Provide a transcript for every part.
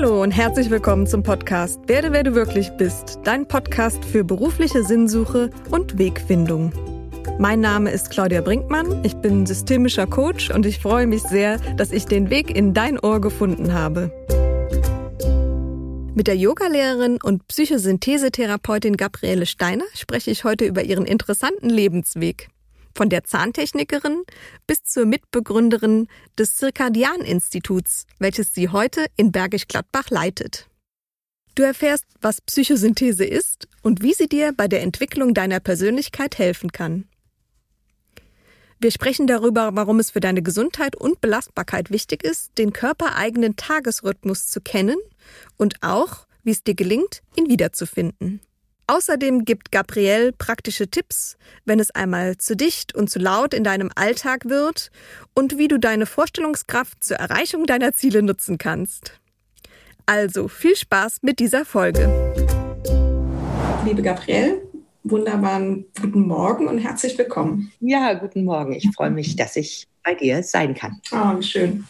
Hallo und herzlich willkommen zum Podcast Werde, wer du wirklich bist, dein Podcast für berufliche Sinnsuche und Wegfindung. Mein Name ist Claudia Brinkmann, ich bin systemischer Coach und ich freue mich sehr, dass ich den Weg in dein Ohr gefunden habe. Mit der Yogalehrerin und Psychosynthesetherapeutin Gabriele Steiner spreche ich heute über ihren interessanten Lebensweg von der Zahntechnikerin bis zur Mitbegründerin des Zirkadian-Instituts, welches sie heute in Bergisch Gladbach leitet. Du erfährst, was Psychosynthese ist und wie sie dir bei der Entwicklung deiner Persönlichkeit helfen kann. Wir sprechen darüber, warum es für deine Gesundheit und Belastbarkeit wichtig ist, den körpereigenen Tagesrhythmus zu kennen und auch, wie es dir gelingt, ihn wiederzufinden. Außerdem gibt Gabrielle praktische Tipps, wenn es einmal zu dicht und zu laut in deinem Alltag wird und wie du deine Vorstellungskraft zur Erreichung deiner Ziele nutzen kannst. Also viel Spaß mit dieser Folge. Liebe Gabrielle, wunderbaren guten Morgen und herzlich willkommen. Ja, guten Morgen. Ich freue mich, dass ich bei dir sein kann. Oh, schön.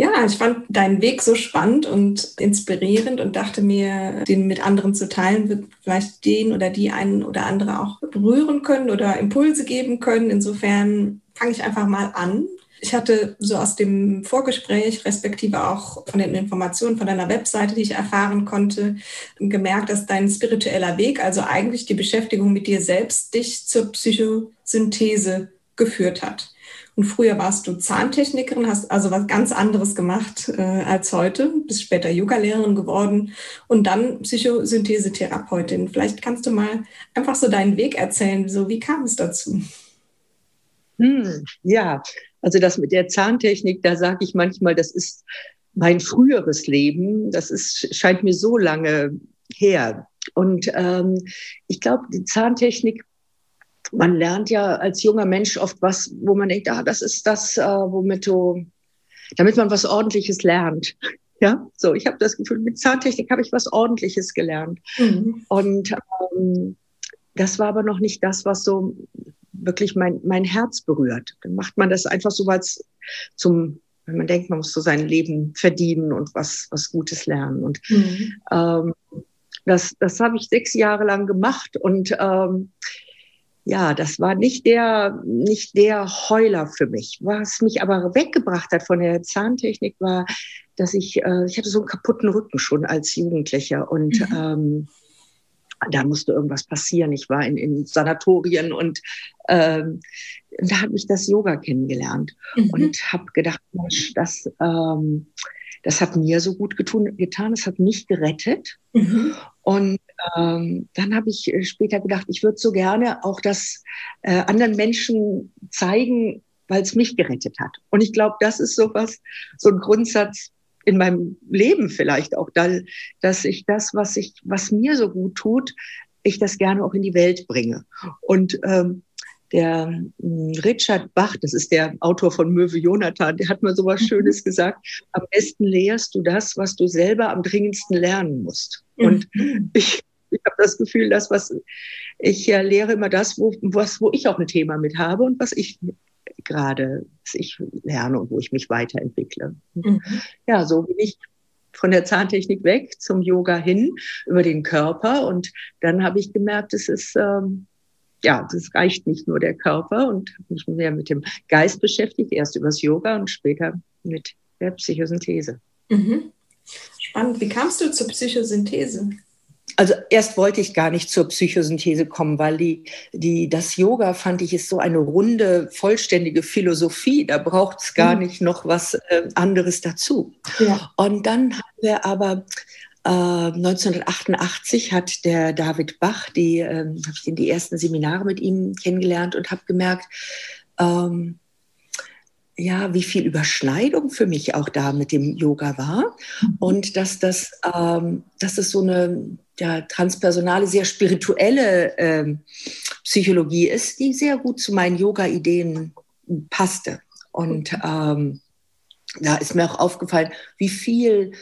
Ja, ich fand deinen Weg so spannend und inspirierend und dachte mir, den mit anderen zu teilen, wird vielleicht den oder die einen oder andere auch berühren können oder Impulse geben können. Insofern fange ich einfach mal an. Ich hatte so aus dem Vorgespräch, respektive auch von den Informationen von deiner Webseite, die ich erfahren konnte, gemerkt, dass dein spiritueller Weg, also eigentlich die Beschäftigung mit dir selbst, dich zur Psychosynthese geführt hat. Und früher warst du Zahntechnikerin, hast also was ganz anderes gemacht äh, als heute, bist später Yoga-Lehrerin geworden und dann Psychosynthesetherapeutin. Vielleicht kannst du mal einfach so deinen Weg erzählen. So, wie kam es dazu? Hm, ja, also das mit der Zahntechnik, da sage ich manchmal, das ist mein früheres Leben. Das ist, scheint mir so lange her. Und ähm, ich glaube, die Zahntechnik man lernt ja als junger Mensch oft was, wo man denkt, ah, das ist das, äh, womit du, damit man was Ordentliches lernt. Ja, so, ich habe das Gefühl, mit Zahntechnik habe ich was Ordentliches gelernt. Mhm. Und ähm, das war aber noch nicht das, was so wirklich mein, mein Herz berührt. Dann macht man das einfach so als zum, wenn man denkt, man muss so sein Leben verdienen und was, was Gutes lernen. Und mhm. ähm, das, das habe ich sechs Jahre lang gemacht und ähm, ja, das war nicht der, nicht der Heuler für mich. Was mich aber weggebracht hat von der Zahntechnik war, dass ich, äh, ich hatte so einen kaputten Rücken schon als Jugendlicher und mhm. ähm, da musste irgendwas passieren. Ich war in, in Sanatorien und ähm, da hat mich das Yoga kennengelernt mhm. und habe gedacht, Mensch, das, ähm, das hat mir so gut getun, getan, es hat mich gerettet. Mhm. Und ähm, dann habe ich äh, später gedacht, ich würde so gerne auch das äh, anderen Menschen zeigen, weil es mich gerettet hat. Und ich glaube, das ist so was, so ein Grundsatz in meinem Leben vielleicht auch, da, dass ich das, was ich, was mir so gut tut, ich das gerne auch in die Welt bringe. Und ähm, der hm, Richard Bach, das ist der Autor von Möwe Jonathan, der hat mal so was mhm. Schönes gesagt. Am besten lehrst du das, was du selber am dringendsten lernen musst. Und ich, ich habe das Gefühl, dass was ich äh, lehre immer das, wo, was, wo ich auch ein Thema mit habe und was ich gerade, was ich lerne und wo ich mich weiterentwickle. Mhm. Ja, so bin ich von der Zahntechnik weg zum Yoga hin über den Körper und dann habe ich gemerkt, es ist ähm, ja, das reicht nicht nur der Körper und habe mich mehr mit dem Geist beschäftigt, erst übers Yoga und später mit der Psychosynthese. Mhm. Spannend. Wie kamst du zur Psychosynthese? Also erst wollte ich gar nicht zur Psychosynthese kommen, weil die, die, das Yoga fand ich ist so eine runde, vollständige Philosophie. Da braucht es gar mhm. nicht noch was äh, anderes dazu. Ja. Und dann haben wir aber 1988 äh, hat der David Bach, die äh, habe ich in die ersten Seminare mit ihm kennengelernt und habe gemerkt, ähm, ja, wie viel Überschneidung für mich auch da mit dem Yoga war mhm. und dass das, ähm, dass das so eine ja, transpersonale, sehr spirituelle ähm, Psychologie ist, die sehr gut zu meinen Yoga-Ideen passte. Und ähm, da ist mir auch aufgefallen, wie viel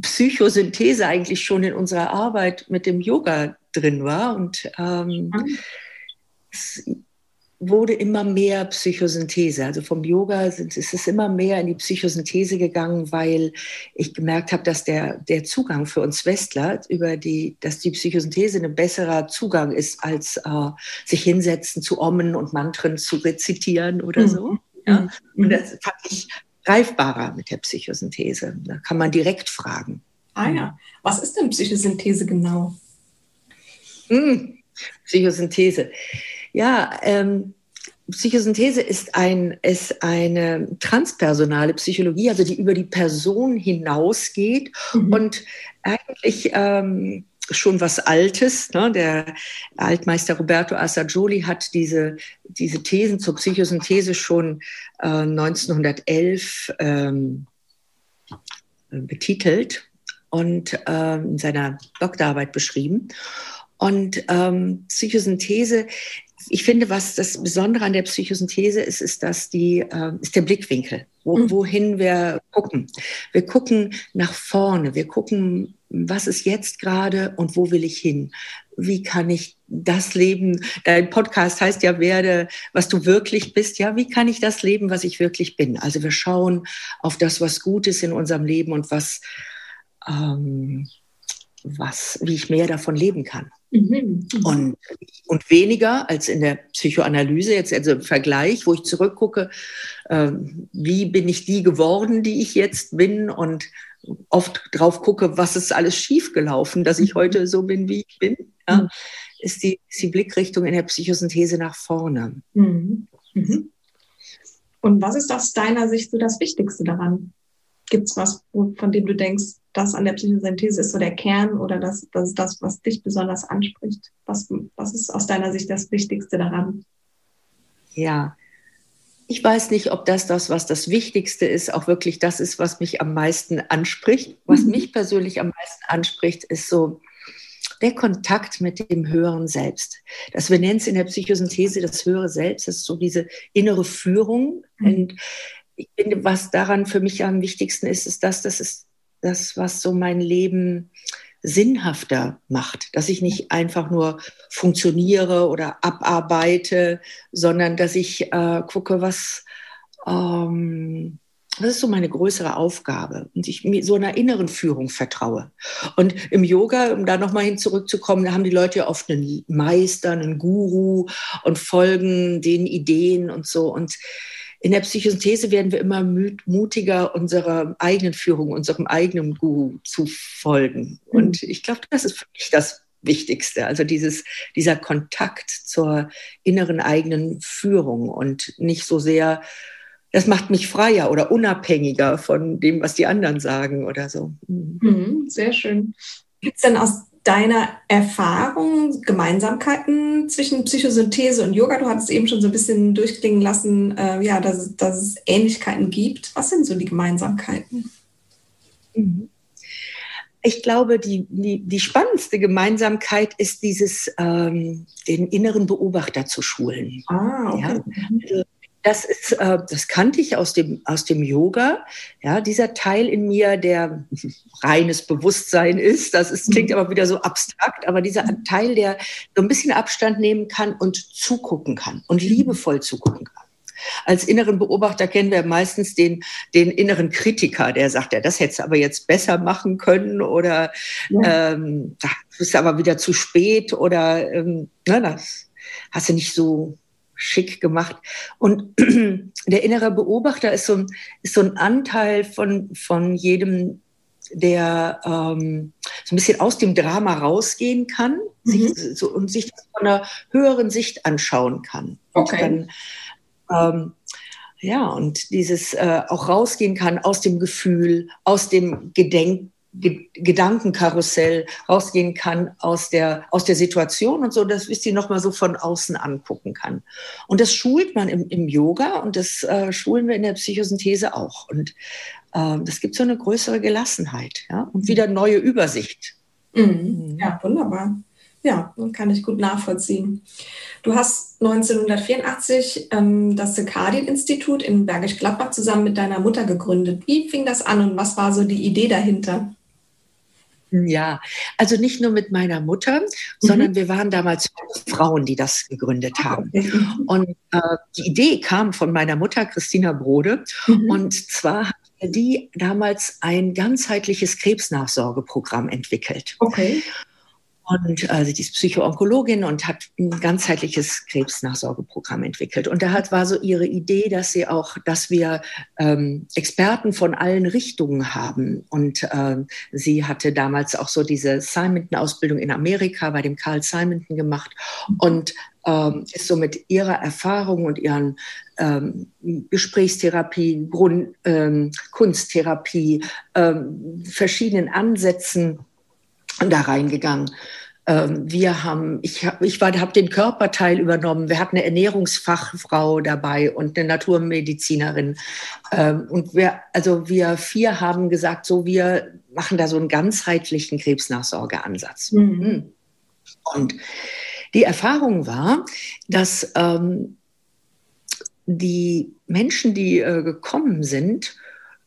Psychosynthese eigentlich schon in unserer Arbeit mit dem Yoga drin war. Und ähm, wurde immer mehr Psychosynthese. Also vom Yoga ist es immer mehr in die Psychosynthese gegangen, weil ich gemerkt habe, dass der, der Zugang für uns Westler über die, dass die Psychosynthese ein besserer Zugang ist, als äh, sich hinsetzen zu Ommen und Mantren zu rezitieren oder so. Mhm. Ja? Und mhm. das fand ich greifbarer mit der Psychosynthese. Da kann man direkt fragen. Ah ja, was ist denn Psychosynthese genau? Hm. Psychosynthese. Ja, ähm, Psychosynthese ist, ein, ist eine transpersonale Psychologie, also die über die Person hinausgeht mhm. und eigentlich ähm, schon was Altes. Ne? Der Altmeister Roberto Assagioli hat diese, diese Thesen zur Psychosynthese schon äh, 1911 ähm, betitelt und äh, in seiner Doktorarbeit beschrieben. Und ähm, Psychosynthese, ich finde, was das Besondere an der Psychosynthese ist, ist, dass die, äh, ist der Blickwinkel, wo, mhm. wohin wir gucken. Wir gucken nach vorne, wir gucken, was ist jetzt gerade und wo will ich hin? Wie kann ich das leben? Dein Podcast heißt ja, werde, was du wirklich bist. Ja, wie kann ich das leben, was ich wirklich bin? Also wir schauen auf das, was gut ist in unserem Leben und was, ähm, was, wie ich mehr davon leben kann. Mhm. Und, und weniger als in der Psychoanalyse, jetzt also im Vergleich, wo ich zurückgucke, äh, wie bin ich die geworden, die ich jetzt bin und oft drauf gucke, was ist alles schiefgelaufen, dass ich mhm. heute so bin, wie ich bin, ja, mhm. ist, die, ist die Blickrichtung in der Psychosynthese nach vorne. Mhm. Mhm. Und was ist aus deiner Sicht so das Wichtigste daran? Gibt es was, von dem du denkst, das an der Psychosynthese ist so der Kern oder das, das ist das, was dich besonders anspricht? Was, was ist aus deiner Sicht das Wichtigste daran? Ja, ich weiß nicht, ob das das, was das Wichtigste ist, auch wirklich das ist, was mich am meisten anspricht. Was mhm. mich persönlich am meisten anspricht, ist so der Kontakt mit dem höheren Selbst. Das wir nennen es in der Psychosynthese das höhere Selbst, das ist so diese innere Führung. Mhm. Und ich finde, was daran für mich am wichtigsten ist, ist das, das ist das, was so mein Leben sinnhafter macht, dass ich nicht einfach nur funktioniere oder abarbeite, sondern dass ich äh, gucke, was, ähm, was ist so meine größere Aufgabe und ich mir so einer inneren Führung vertraue. Und im Yoga, um da nochmal hin zurückzukommen, da haben die Leute ja oft einen Meister, einen Guru und folgen den Ideen und so. Und in der Psychosynthese werden wir immer mutiger, unserer eigenen Führung, unserem eigenen Guru zu folgen. Mhm. Und ich glaube, das ist für mich das Wichtigste. Also dieses, dieser Kontakt zur inneren eigenen Führung und nicht so sehr, das macht mich freier oder unabhängiger von dem, was die anderen sagen oder so. Mhm. mhm sehr schön. Gibt es denn aus deiner Erfahrung Gemeinsamkeiten zwischen Psychosynthese und Yoga? Du hattest eben schon so ein bisschen durchklingen lassen, äh, ja, dass, dass es Ähnlichkeiten gibt. Was sind so die Gemeinsamkeiten? Mhm. Ich glaube, die, die, die spannendste Gemeinsamkeit ist dieses, ähm, den inneren Beobachter zu schulen. Ah, okay. Ja? Also, das ist, äh, das kannte ich aus dem, aus dem Yoga. Ja, dieser Teil in mir, der reines Bewusstsein ist, das ist, klingt mhm. aber wieder so abstrakt, aber dieser Teil, der so ein bisschen Abstand nehmen kann und zugucken kann und mhm. liebevoll zugucken kann. Als inneren Beobachter kennen wir meistens den, den inneren Kritiker, der sagt, ja, das hättest du aber jetzt besser machen können oder ja. ähm, das ist aber wieder zu spät oder ähm, na, das hast du nicht so schick gemacht. Und der innere Beobachter ist so ein, ist so ein Anteil von, von jedem, der ähm, so ein bisschen aus dem Drama rausgehen kann mhm. sich, so, und sich das von einer höheren Sicht anschauen kann. Okay. Und dann, ähm, ja, und dieses äh, auch rausgehen kann aus dem Gefühl, aus dem Gedenken Gedankenkarussell rausgehen kann aus der, aus der Situation und so, dass ich sie nochmal so von außen angucken kann. Und das schult man im, im Yoga und das äh, schulen wir in der Psychosynthese auch. Und äh, das gibt so eine größere Gelassenheit ja? und wieder neue Übersicht. Mhm. Ja, wunderbar. Ja, kann ich gut nachvollziehen. Du hast 1984 ähm, das Circadian-Institut in Bergisch Gladbach zusammen mit deiner Mutter gegründet. Wie fing das an und was war so die Idee dahinter? Ja, also nicht nur mit meiner Mutter, mhm. sondern wir waren damals Frauen, die das gegründet ah, haben. Okay. Und äh, die Idee kam von meiner Mutter, Christina Brode. Mhm. Und zwar hat die damals ein ganzheitliches Krebsnachsorgeprogramm entwickelt. Okay und also die ist Psychoonkologin und hat ein ganzheitliches Krebsnachsorgeprogramm entwickelt. Und da hat, war so ihre Idee, dass sie auch, dass wir ähm, Experten von allen Richtungen haben. Und ähm, sie hatte damals auch so diese Simonton-Ausbildung in Amerika bei dem Carl Simonton gemacht und ähm, ist so mit ihrer Erfahrung und ihren ähm, Gesprächstherapie, Grund, ähm, Kunsttherapie, ähm, verschiedenen Ansätzen da reingegangen. Ähm, wir haben, ich, hab, ich habe den Körperteil übernommen. Wir hatten eine Ernährungsfachfrau dabei und eine Naturmedizinerin. Ähm, und wir, also wir vier haben gesagt, so wir machen da so einen ganzheitlichen Krebsnachsorgeansatz. Mhm. Hm. Und die Erfahrung war, dass ähm, die Menschen, die äh, gekommen sind,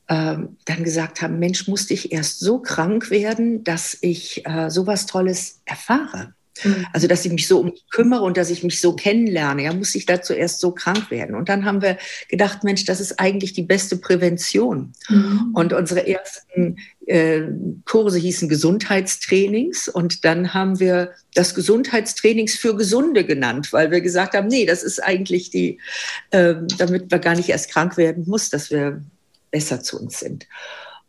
ähm, dann gesagt haben, Mensch, musste ich erst so krank werden, dass ich äh, sowas Tolles erfahre. Mhm. Also, dass ich mich so um mich kümmere und dass ich mich so kennenlerne, ja, muss ich dazu erst so krank werden. Und dann haben wir gedacht, Mensch, das ist eigentlich die beste Prävention. Mhm. Und unsere ersten äh, Kurse hießen Gesundheitstrainings und dann haben wir das Gesundheitstrainings für Gesunde genannt, weil wir gesagt haben, nee, das ist eigentlich die, äh, damit wir gar nicht erst krank werden muss, dass wir besser zu uns sind.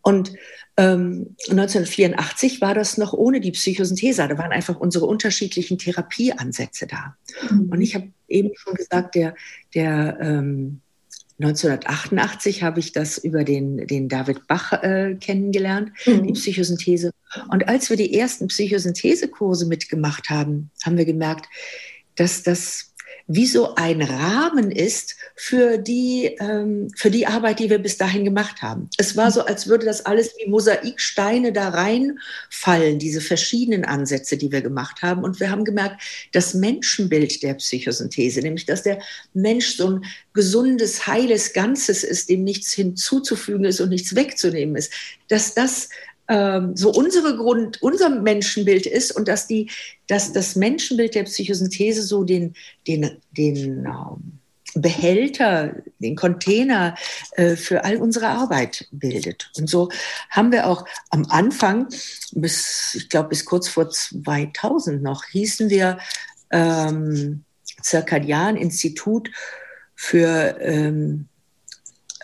Und ähm, 1984 war das noch ohne die Psychosynthese. Da waren einfach unsere unterschiedlichen Therapieansätze da. Mhm. Und ich habe eben schon gesagt, der, der ähm, 1988 habe ich das über den, den David Bach äh, kennengelernt, mhm. die Psychosynthese. Und als wir die ersten Psychosynthesekurse mitgemacht haben, haben wir gemerkt, dass das wie so ein Rahmen ist für die, ähm, für die Arbeit, die wir bis dahin gemacht haben. Es war so, als würde das alles wie Mosaiksteine da reinfallen, diese verschiedenen Ansätze, die wir gemacht haben. Und wir haben gemerkt, das Menschenbild der Psychosynthese, nämlich dass der Mensch so ein gesundes, heiles Ganzes ist, dem nichts hinzuzufügen ist und nichts wegzunehmen ist, dass das ähm, so unsere Grund, unser Menschenbild ist und dass, die, dass das Menschenbild der Psychosynthese so den, den, den ähm, Behälter, den Container äh, für all unsere Arbeit bildet. Und so haben wir auch am Anfang, bis, ich glaube, bis kurz vor 2000 noch, hießen wir ähm, Zirkadian-Institut für ähm,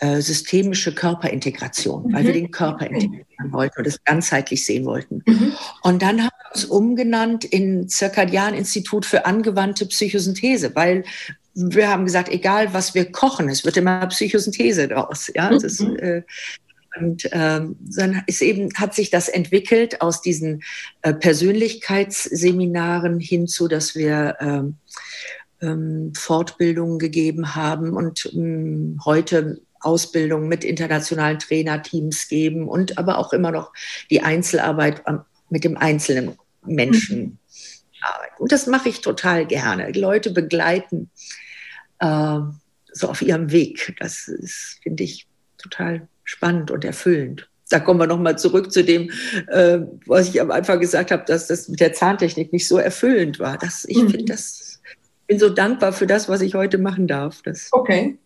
äh, systemische Körperintegration, mhm. weil wir mhm. den Körper integrieren wollten und es ganzheitlich sehen wollten. Mhm. Und dann haben wir uns umgenannt in Zirkadian-Institut für angewandte Psychosynthese, weil wir haben gesagt, egal was wir kochen, es wird immer Psychosynthese draus. Ja, das, mhm. äh, und ähm, dann ist eben, hat sich das entwickelt aus diesen äh, Persönlichkeitsseminaren hinzu, dass wir ähm, ähm, Fortbildungen gegeben haben und ähm, heute Ausbildung mit internationalen Trainerteams geben und aber auch immer noch die Einzelarbeit mit dem einzelnen Menschen mhm. arbeiten. Und das mache ich total gerne. Leute begleiten äh, so auf ihrem Weg. Das finde ich total spannend und erfüllend. Da kommen wir nochmal zurück zu dem, äh, was ich am Anfang gesagt habe, dass das mit der Zahntechnik nicht so erfüllend war. Das, ich mhm. finde das, bin so dankbar für das, was ich heute machen darf. Das, okay.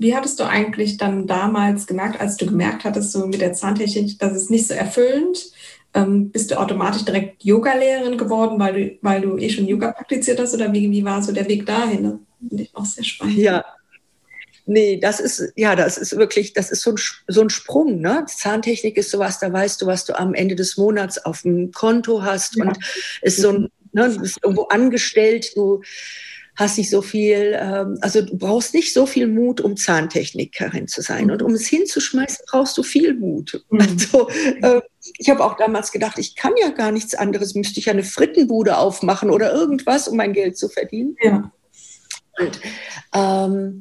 Wie hattest du eigentlich dann damals gemerkt, als du gemerkt hattest, so mit der Zahntechnik, dass es nicht so erfüllend? Ähm, bist du automatisch direkt Yoga-Lehrerin geworden, weil du, weil du eh schon Yoga praktiziert hast? Oder wie, wie war so der Weg dahin? Das finde ich auch sehr spannend. Ja, Nee, das ist, ja, das ist wirklich, das ist so ein, so ein Sprung, ne? Zahntechnik ist sowas, da weißt du, was du am Ende des Monats auf dem Konto hast ja. und ist so ein, ne, du bist irgendwo angestellt, du, hast nicht so viel, ähm, also du brauchst nicht so viel Mut, um Zahntechnikerin zu sein. Mhm. Und um es hinzuschmeißen, brauchst du viel Mut. Mhm. Also äh, ich habe auch damals gedacht, ich kann ja gar nichts anderes, müsste ich ja eine Frittenbude aufmachen oder irgendwas, um mein Geld zu verdienen. Ja. Und ähm,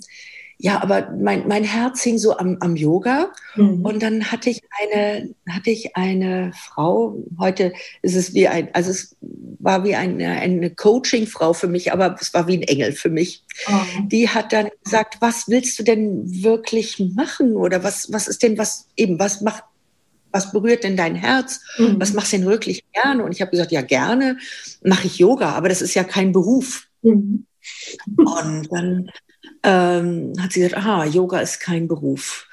ja, aber mein, mein Herz hing so am, am Yoga. Mhm. Und dann hatte ich eine, hatte ich eine Frau, heute ist es wie ein, also es war wie eine, eine Coaching-Frau für mich, aber es war wie ein Engel für mich. Oh. Die hat dann gesagt, was willst du denn wirklich machen? Oder was, was ist denn, was eben, was macht was berührt denn dein Herz? Mhm. Was machst du denn wirklich gerne? Und ich habe gesagt, ja, gerne mache ich Yoga, aber das ist ja kein Beruf. Mhm. Und dann ähm, hat sie gesagt, aha, Yoga ist kein Beruf.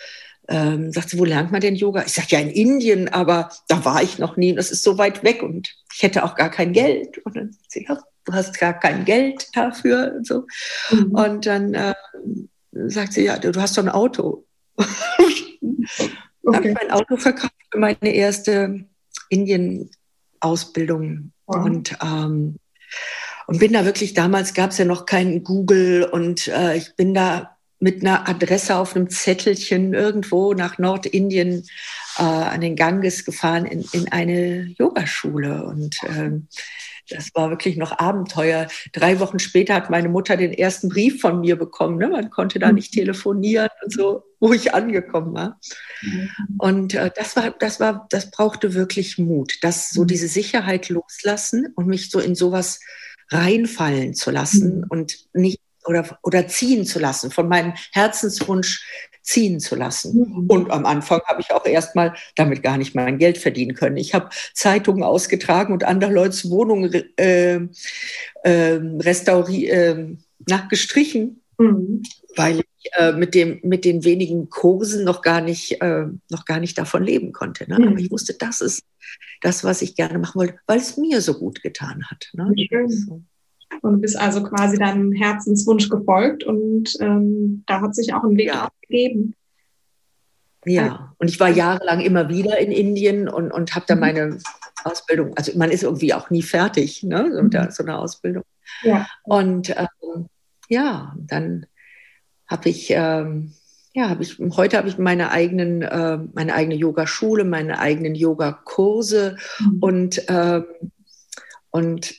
Ähm, sagt sie, wo lernt man denn Yoga? Ich sage, ja, in Indien, aber da war ich noch nie. Das ist so weit weg und ich hätte auch gar kein Geld. Und dann sagt sie, ja, du hast gar kein Geld dafür. Und, so. Mhm. und dann äh, sagt sie, ja, du, hast doch ein Auto. Okay. habe mein Auto verkauft für meine erste Indien-Ausbildung. Mhm. Und, ähm, und bin da wirklich, damals gab es ja noch keinen Google und äh, ich bin da mit einer Adresse auf einem Zettelchen irgendwo nach Nordindien äh, an den Ganges gefahren in, in eine Yogaschule. Und ähm, das war wirklich noch Abenteuer. Drei Wochen später hat meine Mutter den ersten Brief von mir bekommen. Ne? Man konnte da nicht telefonieren und so, wo ich angekommen war. Mhm. Und äh, das war, das war, das brauchte wirklich Mut, das so mhm. diese Sicherheit loslassen und mich so in sowas reinfallen zu lassen und nicht oder, oder ziehen zu lassen, von meinem Herzenswunsch ziehen zu lassen. Mhm. Und am Anfang habe ich auch erstmal damit gar nicht mein Geld verdienen können. Ich habe Zeitungen ausgetragen und andere Leute Wohnungen äh, äh, restauriert, äh, gestrichen, mhm. weil ich äh, mit, dem, mit den wenigen Kursen noch gar nicht, äh, noch gar nicht davon leben konnte. Ne? Mhm. Aber ich wusste, das ist das, was ich gerne machen wollte, weil es mir so gut getan hat. Ne? So. Und du bist also quasi deinem Herzenswunsch gefolgt und ähm, da hat sich auch ein Weg ja. gegeben. Ja, und ich war jahrelang immer wieder in Indien und, und habe da mhm. meine Ausbildung, also man ist irgendwie auch nie fertig, ne, so, mhm. so eine Ausbildung. Ja. Und ähm, ja, dann habe ich, ähm, ja, habe ich, heute habe ich meine eigenen, äh, meine eigene Yogaschule, meine eigenen Yogakurse mhm. und, ähm, und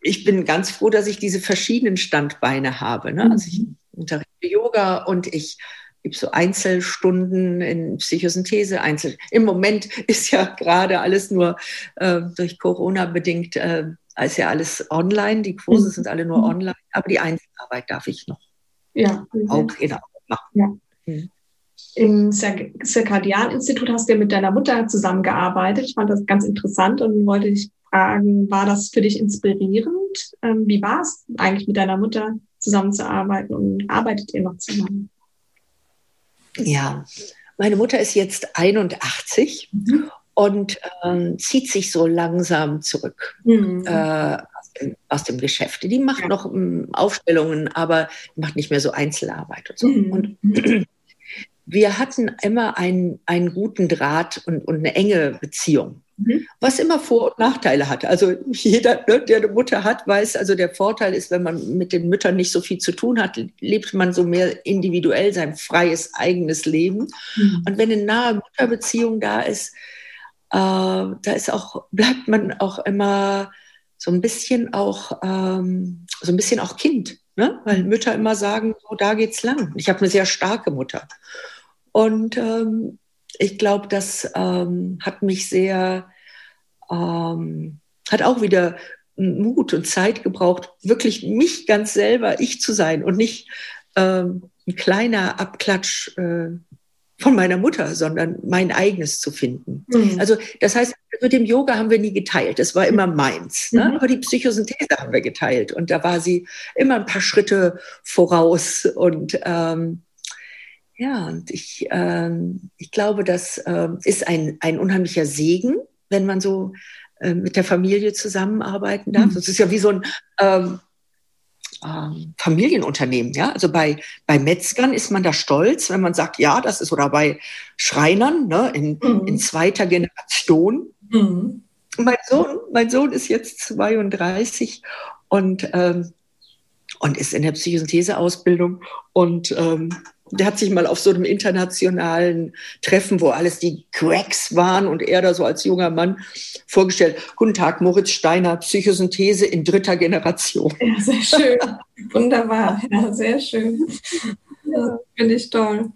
ich bin ganz froh, dass ich diese verschiedenen Standbeine habe. Ne? Also ich mhm. unterrichte Yoga und ich gebe so Einzelstunden in Psychosynthese. Einzel Im Moment ist ja gerade alles nur äh, durch Corona bedingt, äh, ist ja alles online. Die Kurse mhm. sind alle nur mhm. online, aber die Einzelarbeit darf ich noch ja, auch in machen. Ja. Mhm. Im Zirkadian-Institut hast du ja mit deiner Mutter zusammengearbeitet. Ich fand das ganz interessant und wollte dich fragen, war das für dich inspirierend? Ähm, wie war es eigentlich mit deiner Mutter zusammenzuarbeiten und arbeitet ihr noch zusammen? Ja, meine Mutter ist jetzt 81 mhm. und ähm, zieht sich so langsam zurück mhm. äh, aus, dem, Geschäft. Die macht ja. noch ähm, Aufstellungen, aber macht nicht mehr so Einzelarbeit und so. Mhm. Und wir hatten immer einen, einen guten Draht und, und eine enge Beziehung. Mhm. Was immer Vor- und Nachteile hat. Also jeder, ne, der eine Mutter hat, weiß, also der Vorteil ist, wenn man mit den Müttern nicht so viel zu tun hat, lebt man so mehr individuell sein freies eigenes Leben. Mhm. Und wenn eine nahe Mutterbeziehung da ist, äh, da ist auch, bleibt man auch immer so ein bisschen auch, ähm, so ein bisschen auch Kind. Ne? Weil mhm. Mütter immer sagen, so, da geht's lang. Ich habe eine sehr starke Mutter. Und ähm, ich glaube, das ähm, hat mich sehr, ähm, hat auch wieder Mut und Zeit gebraucht, wirklich mich ganz selber, ich zu sein und nicht ähm, ein kleiner Abklatsch äh, von meiner Mutter, sondern mein eigenes zu finden. Mhm. Also das heißt, mit dem Yoga haben wir nie geteilt. Das war immer meins. Ne? Mhm. Aber die Psychosynthese haben wir geteilt. Und da war sie immer ein paar Schritte voraus. Und ähm, ja, und ich, ähm, ich glaube, das äh, ist ein, ein unheimlicher Segen, wenn man so äh, mit der Familie zusammenarbeiten darf. Mhm. Das ist ja wie so ein ähm, Familienunternehmen. Ja? Also bei, bei Metzgern ist man da stolz, wenn man sagt, ja, das ist, oder bei Schreinern ne, in, mhm. in zweiter Generation. Mhm. Mein, Sohn, mein Sohn ist jetzt 32 und, ähm, und ist in der Psychosynthese-Ausbildung und ähm, der hat sich mal auf so einem internationalen Treffen, wo alles die Cracks waren und er da so als junger Mann vorgestellt, guten Tag, Moritz Steiner, Psychosynthese in dritter Generation. Ja, sehr schön. Wunderbar. Ja, sehr schön. Finde ich toll.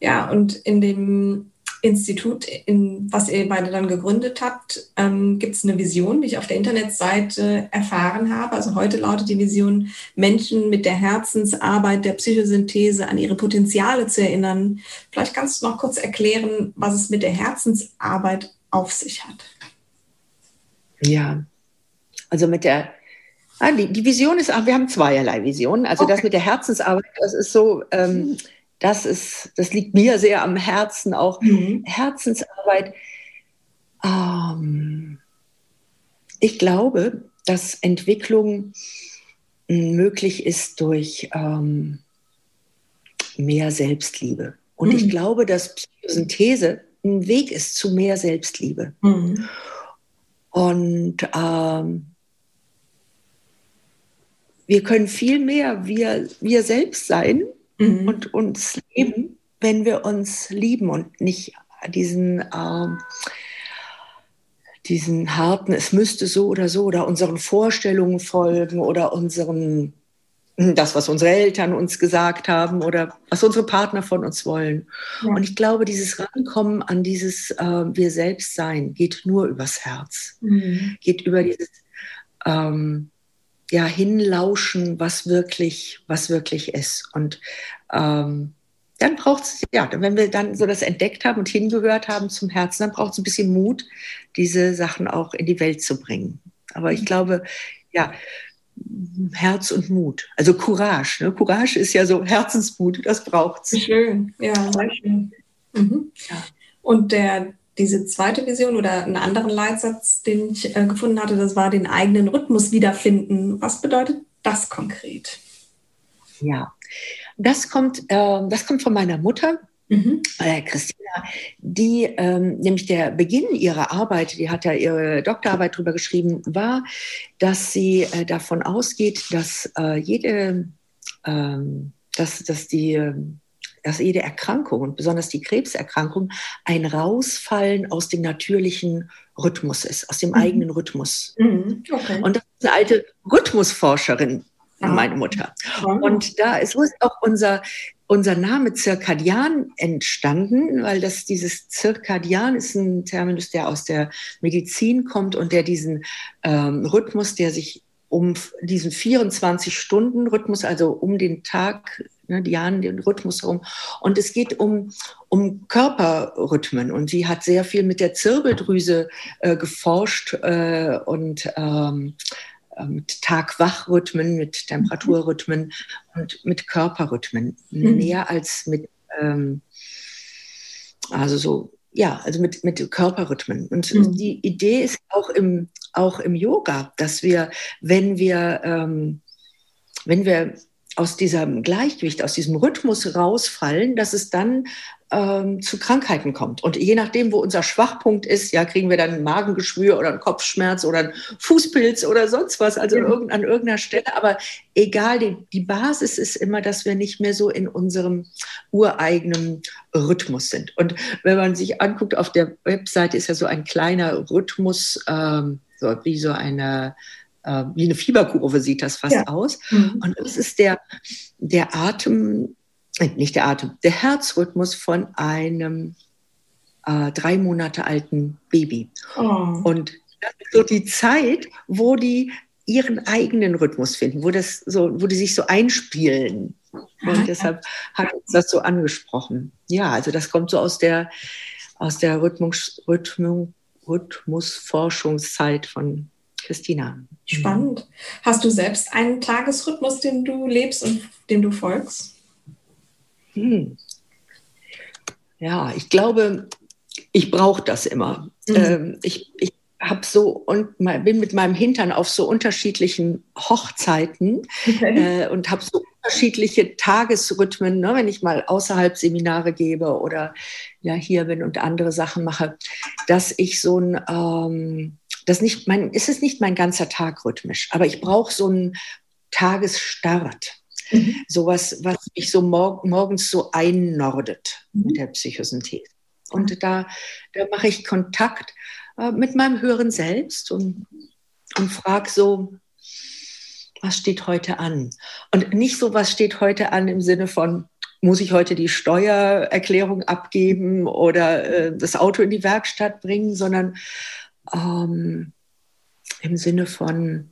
Ja, und in dem Institut, in, was ihr beide dann gegründet habt, ähm, gibt es eine Vision, die ich auf der Internetseite erfahren habe. Also heute lautet die Vision, Menschen mit der Herzensarbeit der Psychosynthese an ihre Potenziale zu erinnern. Vielleicht kannst du noch kurz erklären, was es mit der Herzensarbeit auf sich hat. Ja, also mit der Ah, die, die, Vision ist, wir haben zweierlei Visionen. Also okay. das mit der Herzensarbeit, das ist so, ähm, das ist, das liegt mir sehr am Herzen, auch mhm. Herzensarbeit. Ähm, ich glaube, dass Entwicklung möglich ist durch ähm, mehr Selbstliebe. Und mhm. ich glaube, dass Psychosynthese ein Weg ist zu mehr Selbstliebe. Mhm. Und ähm, wir können viel mehr wir, wir selbst sein mhm. und uns leben, wenn wir uns lieben und nicht diesen, ähm, diesen harten, es müsste so oder so oder unseren Vorstellungen folgen oder unseren, das, was unsere Eltern uns gesagt haben oder was unsere Partner von uns wollen. Ja. Und ich glaube, dieses Rankommen an dieses äh, Wir selbst sein geht nur übers Herz, mhm. geht über dieses ähm, ja, hinlauschen, was wirklich, was wirklich ist. Und ähm, dann braucht es, ja, wenn wir dann so das entdeckt haben und hingehört haben zum Herzen, dann braucht es ein bisschen Mut, diese Sachen auch in die Welt zu bringen. Aber ich glaube, ja, Herz und Mut, also Courage. Ne? Courage ist ja so Herzensmut, das braucht es. Schön, ja, sehr schön. Mhm. Ja. Und der, diese zweite Vision oder einen anderen Leitsatz, den ich äh, gefunden hatte, das war den eigenen Rhythmus wiederfinden. Was bedeutet das konkret? Ja, das kommt, äh, das kommt von meiner Mutter. Mhm. Äh, Christina, die ähm, nämlich der Beginn ihrer Arbeit, die hat ja ihre Doktorarbeit darüber geschrieben, war, dass sie äh, davon ausgeht, dass äh, jede, ähm, dass, dass die ähm, dass jede Erkrankung und besonders die Krebserkrankung ein Rausfallen aus dem natürlichen Rhythmus ist, aus dem mhm. eigenen Rhythmus. Mhm. Okay. Und das ist eine alte Rhythmusforscherin, ah. meine Mutter. Und da ist, so ist auch unser, unser Name Zirkadian entstanden, weil das dieses Zirkadian ist ein Terminus, der aus der Medizin kommt und der diesen ähm, Rhythmus, der sich um diesen 24-Stunden-Rhythmus, also um den Tag ne, Diane, den Rhythmus herum. Und es geht um, um Körperrhythmen. Und sie hat sehr viel mit der Zirbeldrüse äh, geforscht äh, und ähm, äh, mit Tag-Wach-Rhythmen, mit Temperaturrhythmen und mit Körperrhythmen. Mhm. Mehr als mit, ähm, also so, ja, also mit, mit Körperrhythmen. Und mhm. die Idee ist auch im, auch im Yoga, dass wir, wenn wir, ähm, wenn wir aus diesem Gleichgewicht, aus diesem Rhythmus rausfallen, dass es dann ähm, zu Krankheiten kommt. Und je nachdem, wo unser Schwachpunkt ist, ja, kriegen wir dann ein Magengeschwür oder einen Kopfschmerz oder einen Fußpilz oder sonst was, also ja. an irgendeiner Stelle. Aber egal, die, die Basis ist immer, dass wir nicht mehr so in unserem ureigenen Rhythmus sind. Und wenn man sich anguckt, auf der Webseite ist ja so ein kleiner Rhythmus, ähm, so wie so eine äh, wie eine Fieberkurve sieht das fast ja. aus. Mhm. Und es ist der, der Atem, äh, nicht der Atem, der Herzrhythmus von einem äh, drei Monate alten Baby. Oh. Und das ist so die Zeit, wo die ihren eigenen Rhythmus finden, wo, das so, wo die sich so einspielen. Und deshalb hat uns das so angesprochen. Ja, also das kommt so aus der, aus der Rhythmus, Rhythmus, Rhythmusforschungszeit von Christina. Spannend. Hast du selbst einen Tagesrhythmus, den du lebst und dem du folgst? Hm. Ja, ich glaube, ich brauche das immer. Mhm. Ähm, ich ich habe so und bin mit meinem Hintern auf so unterschiedlichen Hochzeiten okay. äh, und habe so unterschiedliche Tagesrhythmen, ne, wenn ich mal außerhalb Seminare gebe oder ja hier bin und andere Sachen mache, dass ich so ein ähm, das nicht mein, ist es nicht mein ganzer Tag rhythmisch, aber ich brauche so einen Tagesstart. Mhm. Sowas, was mich so mor morgens so einnordet mhm. mit der Psychosynthese. Und mhm. da, da mache ich Kontakt äh, mit meinem höheren Selbst und, und frage so, was steht heute an? Und nicht so, was steht heute an im Sinne von, muss ich heute die Steuererklärung abgeben oder äh, das Auto in die Werkstatt bringen, sondern ähm, im Sinne von,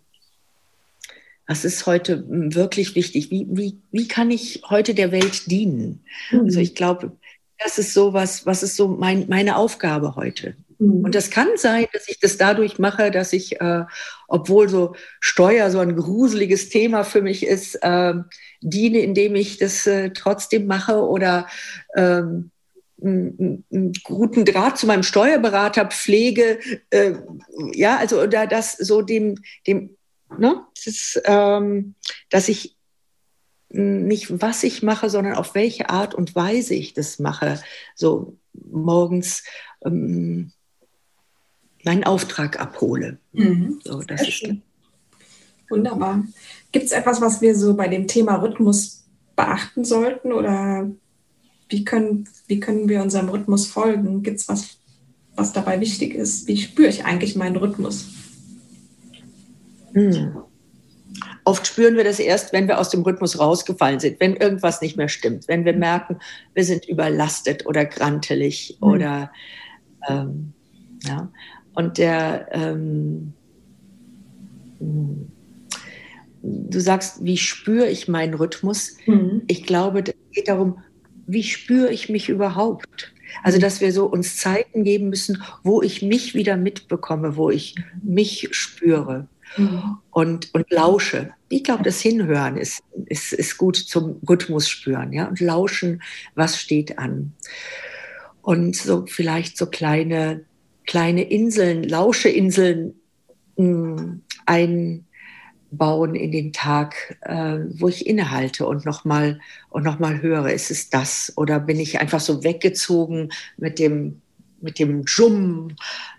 was ist heute wirklich wichtig? Wie, wie, wie kann ich heute der Welt dienen? Mhm. Also ich glaube, das ist so was, was ist so mein, meine Aufgabe heute. Und das kann sein, dass ich das dadurch mache, dass ich, äh, obwohl so Steuer so ein gruseliges Thema für mich ist, äh, diene, indem ich das äh, trotzdem mache oder ähm, einen guten Draht zu meinem Steuerberater pflege, äh, ja, also oder das so dem, dem, ne, das, ähm, dass ich nicht, was ich mache, sondern auf welche Art und Weise ich das mache. So morgens ähm, meinen Auftrag abhole. Mhm. So, das ist Wunderbar. Gibt es etwas, was wir so bei dem Thema Rhythmus beachten sollten oder wie können, wie können wir unserem Rhythmus folgen? Gibt es was, was dabei wichtig ist? Wie spüre ich eigentlich meinen Rhythmus? Hm. Oft spüren wir das erst, wenn wir aus dem Rhythmus rausgefallen sind, wenn irgendwas nicht mehr stimmt, wenn wir merken, wir sind überlastet oder grantelig mhm. oder ähm, ja. Und der ähm, du sagst, wie spüre ich meinen Rhythmus? Mhm. Ich glaube, es geht darum, wie spüre ich mich überhaupt? Also, dass wir so uns Zeiten geben müssen, wo ich mich wieder mitbekomme, wo ich mich spüre mhm. und, und lausche. Ich glaube, das Hinhören ist, ist, ist gut zum Rhythmus spüren, ja, und lauschen, was steht an. Und so vielleicht so kleine, kleine Inseln, Lauscheinseln mh, hm, ein, bauen in den Tag, äh, wo ich innehalte und nochmal und noch mal höre, ist es das? Oder bin ich einfach so weggezogen mit dem, mit dem Jum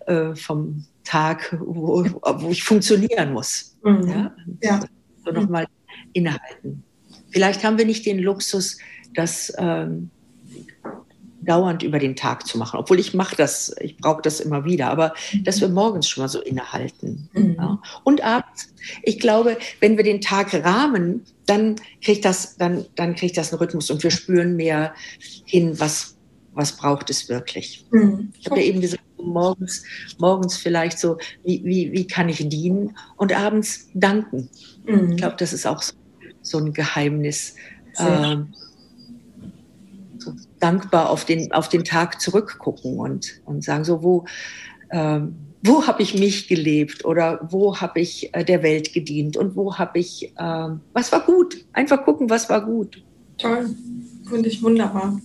äh, vom Tag, wo, wo ich funktionieren muss? Mhm. Ja? ja. So nochmal innehalten. Vielleicht haben wir nicht den Luxus, dass ähm, dauernd über den Tag zu machen. Obwohl ich mache das, ich brauche das immer wieder, aber mhm. dass wir morgens schon mal so innehalten. Mhm. Ja. Und abends. Ich glaube, wenn wir den Tag rahmen, dann kriegt das, dann, dann kriegt das einen Rhythmus und wir spüren mehr hin, was, was braucht es wirklich. Mhm. Ich habe ja eben gesagt, morgens, morgens vielleicht so, wie, wie, wie kann ich dienen und abends danken. Mhm. Ich glaube, das ist auch so, so ein Geheimnis. Ähm, dankbar auf den, auf den Tag zurückgucken und, und sagen, so, wo, ähm, wo habe ich mich gelebt oder wo habe ich äh, der Welt gedient und wo habe ich, äh, was war gut? Einfach gucken, was war gut. Toll, finde ich wunderbar.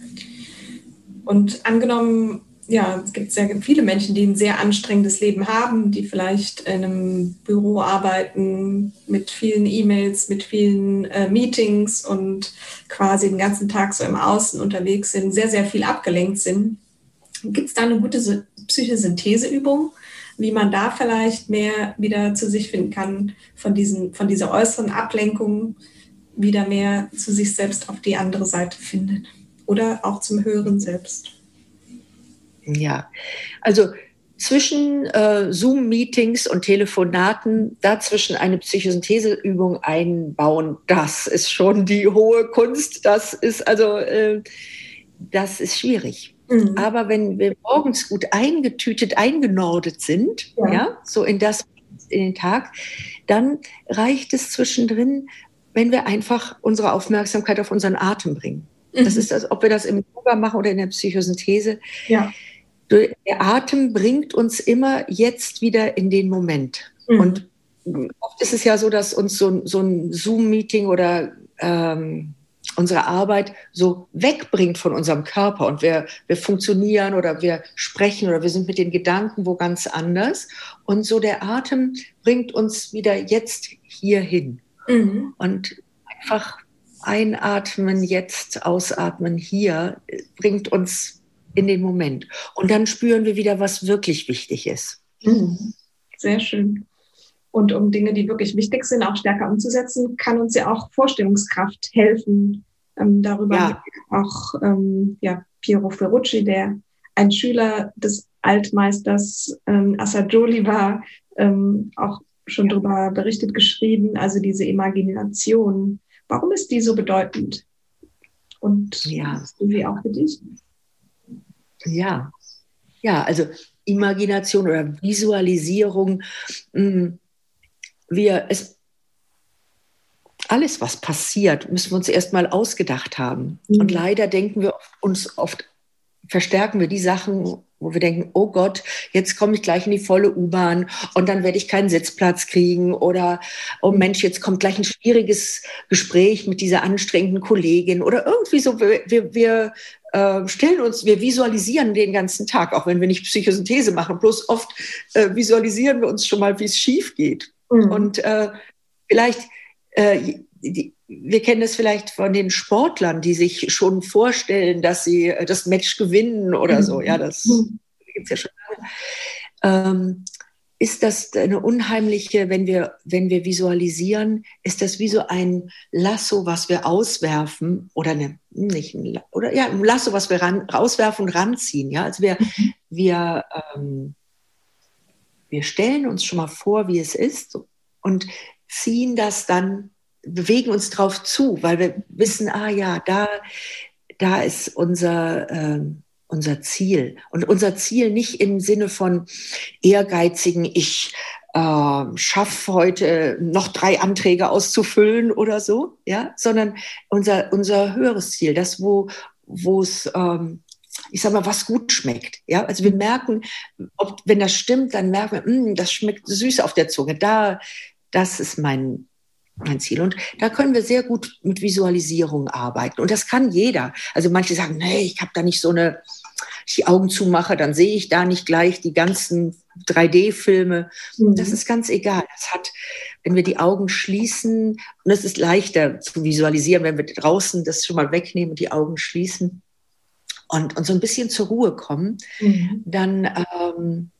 Und angenommen, ja, es gibt sehr viele Menschen, die ein sehr anstrengendes Leben haben, die vielleicht in einem Büro arbeiten mit vielen E-Mails, mit vielen äh, Meetings und quasi den ganzen Tag so im Außen unterwegs sind, sehr, sehr viel abgelenkt sind. Gibt es da eine gute Psychosyntheseübung, wie man da vielleicht mehr wieder zu sich finden kann, von, diesen, von dieser äußeren Ablenkung wieder mehr zu sich selbst auf die andere Seite findet? Oder auch zum Höheren selbst? Ja, also zwischen äh, Zoom-Meetings und Telefonaten dazwischen eine Psychosyntheseübung einbauen, das ist schon die hohe Kunst. Das ist also, äh, das ist schwierig. Mhm. Aber wenn wir morgens gut eingetütet, eingenordet sind, ja. ja, so in das, in den Tag, dann reicht es zwischendrin, wenn wir einfach unsere Aufmerksamkeit auf unseren Atem bringen. Mhm. Das ist, als ob wir das im Yoga machen oder in der Psychosynthese. Ja der Atem bringt uns immer jetzt wieder in den Moment. Mhm. Und oft ist es ja so, dass uns so, so ein Zoom-Meeting oder ähm, unsere Arbeit so wegbringt von unserem Körper und wir, wir funktionieren oder wir sprechen oder wir sind mit den Gedanken wo ganz anders. Und so der Atem bringt uns wieder jetzt hierhin. Mhm. Und einfach einatmen, jetzt ausatmen hier bringt uns in den Moment. Und dann spüren wir wieder, was wirklich wichtig ist. Mhm. Sehr schön. Und um Dinge, die wirklich wichtig sind, auch stärker umzusetzen, kann uns ja auch Vorstellungskraft helfen. Ähm, darüber ja. auch ähm, ja, Piero Ferrucci, der ein Schüler des Altmeisters ähm, Assagioli war, ähm, auch schon ja. darüber berichtet, geschrieben. Also diese Imagination. Warum ist die so bedeutend? und ja. wie auch für dich. Ja, ja, also Imagination oder Visualisierung. Mm, wir, es, alles, was passiert, müssen wir uns erstmal ausgedacht haben. Mhm. Und leider denken wir uns oft, verstärken wir die Sachen, wo wir denken, oh Gott, jetzt komme ich gleich in die volle U-Bahn und dann werde ich keinen Sitzplatz kriegen oder oh Mensch, jetzt kommt gleich ein schwieriges Gespräch mit dieser anstrengenden Kollegin oder irgendwie so. Wir, wir, wir äh, stellen uns, wir visualisieren den ganzen Tag, auch wenn wir nicht Psychosynthese machen. Bloß oft äh, visualisieren wir uns schon mal, wie es schief geht. Mhm. Und äh, vielleicht äh, die, wir kennen es vielleicht von den Sportlern, die sich schon vorstellen, dass sie äh, das Match gewinnen oder so. Ja, das mhm. gibt es ja schon lange. Ähm, ist das eine unheimliche, wenn wir, wenn wir visualisieren, ist das wie so ein Lasso, was wir auswerfen oder eine, nicht ein, oder ja, ein Lasso, was wir ran, rauswerfen und ranziehen. Ja, also wir, mhm. wir, ähm, wir stellen uns schon mal vor, wie es ist und ziehen das dann bewegen uns drauf zu, weil wir wissen, ah ja, da, da ist unser, äh, unser Ziel. Und unser Ziel nicht im Sinne von ehrgeizigen, ich äh, schaffe heute noch drei Anträge auszufüllen oder so, ja, sondern unser, unser höheres Ziel, das, wo es ähm, ich sag mal, was gut schmeckt. Ja, also wir merken, ob, wenn das stimmt, dann merken wir, mh, hm, das schmeckt süß auf der Zunge. Da, das ist mein, mein Ziel. Und da können wir sehr gut mit Visualisierung arbeiten. Und das kann jeder. Also manche sagen, nee, ich habe da nicht so eine, ich die Augen zumache, dann sehe ich da nicht gleich die ganzen 3D-Filme. Mhm. Das ist ganz egal. Das hat, wenn wir die Augen schließen, und es ist leichter zu visualisieren, wenn wir draußen das schon mal wegnehmen und die Augen schließen und, und so ein bisschen zur Ruhe kommen, mhm. dann ähm,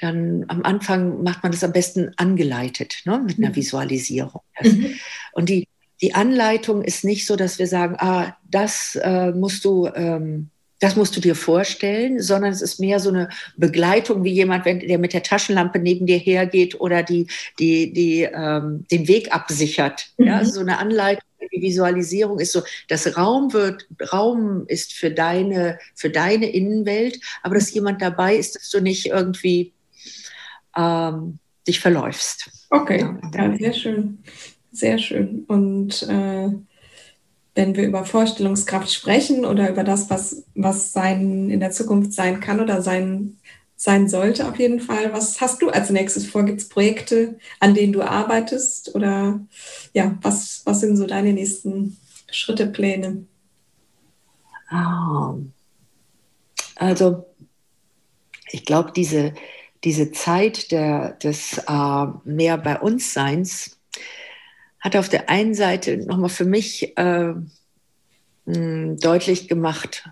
dann am Anfang macht man das am besten angeleitet, ne, mit einer mhm. Visualisierung. Mhm. Und die, die Anleitung ist nicht so, dass wir sagen, ah, das äh, musst du, ähm, das musst du dir vorstellen, sondern es ist mehr so eine Begleitung, wie jemand, wenn der mit der Taschenlampe neben dir hergeht oder die, die, die ähm, den Weg absichert. Mhm. Ja, also so eine Anleitung. Die Visualisierung ist so, das Raum wird, Raum ist für deine, für deine Innenwelt, aber dass jemand dabei ist, dass du nicht irgendwie ähm, dich verläufst. Okay, ja, sehr schön. Sehr schön. Und äh, wenn wir über Vorstellungskraft sprechen oder über das, was, was sein, in der Zukunft sein kann oder sein, sein sollte, auf jeden Fall, was hast du als nächstes vor? Gibt es Projekte, an denen du arbeitest? Oder ja, was, was sind so deine nächsten Schritte, Pläne? Oh. Also, ich glaube, diese, diese Zeit der, des äh, mehr bei uns Seins hat auf der einen Seite nochmal für mich äh, deutlich gemacht,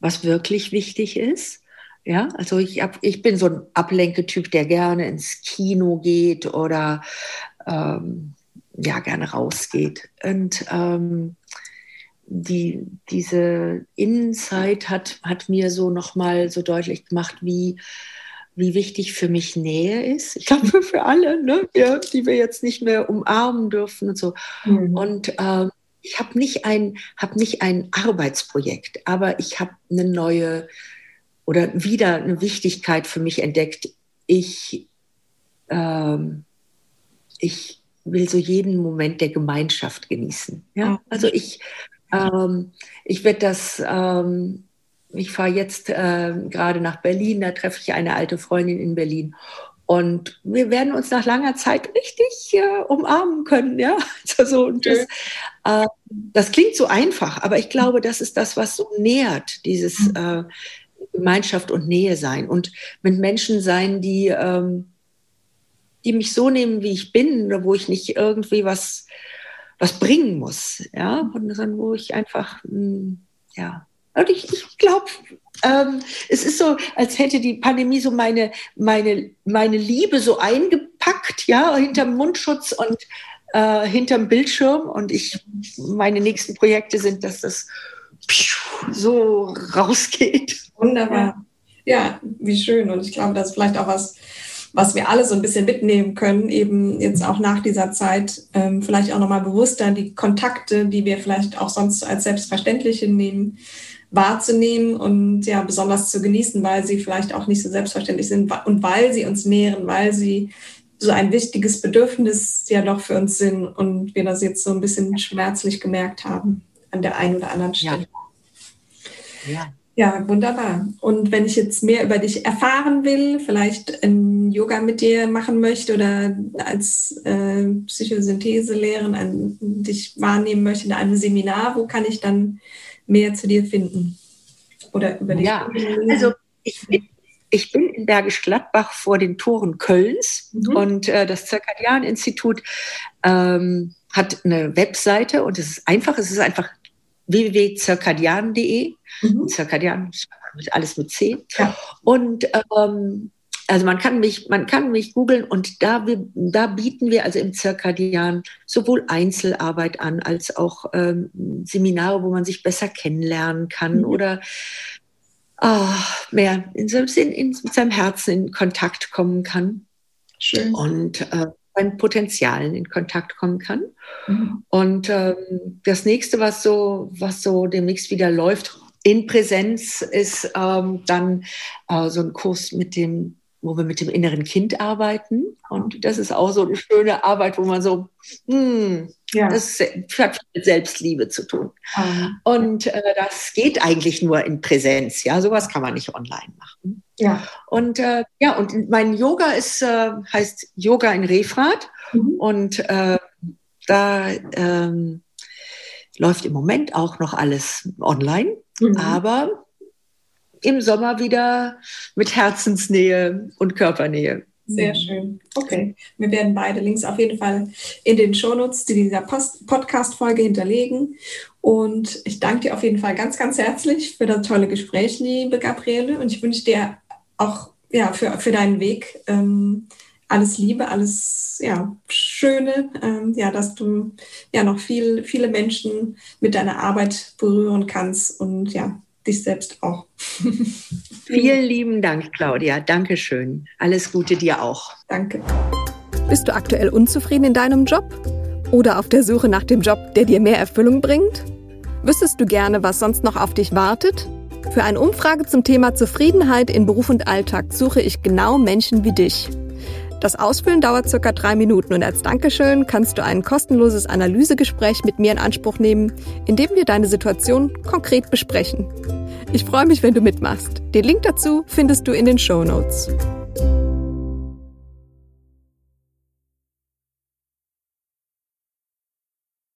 was wirklich wichtig ist. Ja, also ich, hab, ich bin so ein Ablenketyp, der gerne ins Kino geht oder ähm, ja, gerne rausgeht. Und ähm, die, diese Innenzeit hat, hat mir so nochmal so deutlich gemacht, wie, wie wichtig für mich Nähe ist. Ich glaube, für alle, ne? ja, die wir jetzt nicht mehr umarmen dürfen und so. Mhm. Und ähm, ich habe nicht, ein, hab nicht ein Arbeitsprojekt, aber ich habe eine neue oder wieder eine Wichtigkeit für mich entdeckt. Ich, ähm, ich will so jeden Moment der Gemeinschaft genießen. Ja? Also ich ähm, ich werde das, ähm, ich fahre jetzt äh, gerade nach Berlin, da treffe ich eine alte Freundin in Berlin. Und wir werden uns nach langer Zeit richtig äh, umarmen können, ja. Also, und das, äh, das klingt so einfach, aber ich glaube, das ist das, was so nährt, dieses mhm. äh, Gemeinschaft und Nähe sein und mit Menschen sein, die, ähm, die mich so nehmen, wie ich bin, wo ich nicht irgendwie was was bringen muss, ja, dann, wo ich einfach, mh, hm, ja, und ich, ich glaube, ähm, es ist so, als hätte die Pandemie so meine, meine, meine Liebe so eingepackt, ja, hinterm Mundschutz und äh, hinterm Bildschirm. Und ich, meine nächsten Projekte sind, dass das so rausgeht. Wunderbar. Ja, wie schön. Und ich glaube, das ist vielleicht auch was, was wir alle so ein bisschen mitnehmen können, eben jetzt auch nach dieser Zeit, ähm, vielleicht auch nochmal bewusster die Kontakte, die wir vielleicht auch sonst als selbstverständlich hinnehmen, wahrzunehmen und ja, besonders zu genießen, weil sie vielleicht auch nicht so selbstverständlich sind und weil sie uns nähren, weil sie so ein wichtiges Bedürfnis ja doch für uns sind und wir das jetzt so ein bisschen schmerzlich gemerkt haben an der einen oder anderen Stelle. Ja. ja. Ja, wunderbar. Und wenn ich jetzt mehr über dich erfahren will, vielleicht ein Yoga mit dir machen möchte oder als äh, Psychosyntheselehrerin dich wahrnehmen möchte in einem Seminar, wo kann ich dann mehr zu dir finden? Oder über dich? Ja, also ich bin, ich bin in Bergisch Gladbach vor den Toren Kölns mhm. und äh, das Zirkadian-Institut ähm, hat eine Webseite und es ist einfach, es ist einfach www.circadian.de. Mhm. Circadian, alles mit C. Ja. Und ähm, also man kann mich, man kann mich googeln und da, da bieten wir also im Circadian sowohl Einzelarbeit an als auch ähm, Seminare, wo man sich besser kennenlernen kann mhm. oder oh, mehr in, in, in, mit seinem Herzen in Kontakt kommen kann. Schön. Und äh, seinen Potenzialen in Kontakt kommen kann. Mhm. Und ähm, das nächste, was so, was so demnächst wieder läuft, in Präsenz, ist ähm, dann äh, so ein Kurs mit dem wo wir mit dem inneren Kind arbeiten. Und das ist auch so eine schöne Arbeit, wo man so, hm, ja. das hat mit Selbstliebe zu tun. Mhm. Und äh, das geht eigentlich nur in Präsenz. Ja, sowas kann man nicht online machen. Ja. Und äh, ja, und mein Yoga ist, äh, heißt Yoga in Refrat. Mhm. Und äh, da ähm, läuft im Moment auch noch alles online. Mhm. Aber im Sommer wieder mit Herzensnähe und Körpernähe. Sehr schön. Okay. Wir werden beide Links auf jeden Fall in den Shownotes zu dieser Podcast-Folge hinterlegen. Und ich danke dir auf jeden Fall ganz, ganz herzlich für das tolle Gespräch, liebe Gabriele. Und ich wünsche dir auch ja, für, für deinen Weg ähm, alles Liebe, alles ja, Schöne, ähm, ja, dass du ja noch viel, viele Menschen mit deiner Arbeit berühren kannst und ja, dich selbst auch. Vielen lieben Dank, Claudia. Dankeschön. Alles Gute dir auch. Danke. Bist du aktuell unzufrieden in deinem Job? Oder auf der Suche nach dem Job, der dir mehr Erfüllung bringt? Wüsstest du gerne, was sonst noch auf dich wartet? Für eine Umfrage zum Thema Zufriedenheit in Beruf und Alltag suche ich genau Menschen wie dich. Das Ausfüllen dauert circa drei Minuten und als Dankeschön kannst du ein kostenloses Analysegespräch mit mir in Anspruch nehmen, in dem wir deine Situation konkret besprechen. Ich freue mich, wenn du mitmachst. Den Link dazu findest du in den Show Notes.